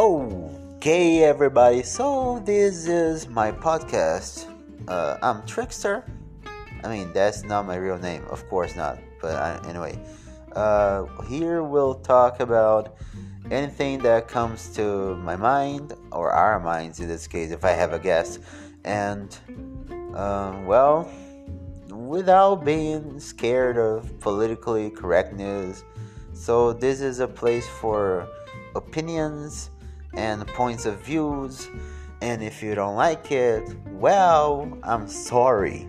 Okay, everybody, so this is my podcast. Uh, I'm Trickster. I mean, that's not my real name, of course not, but I, anyway. Uh, here we'll talk about anything that comes to my mind, or our minds in this case, if I have a guest. And, um, well, without being scared of politically correctness. So, this is a place for opinions and points of views. And if you don't like it, well, I'm sorry.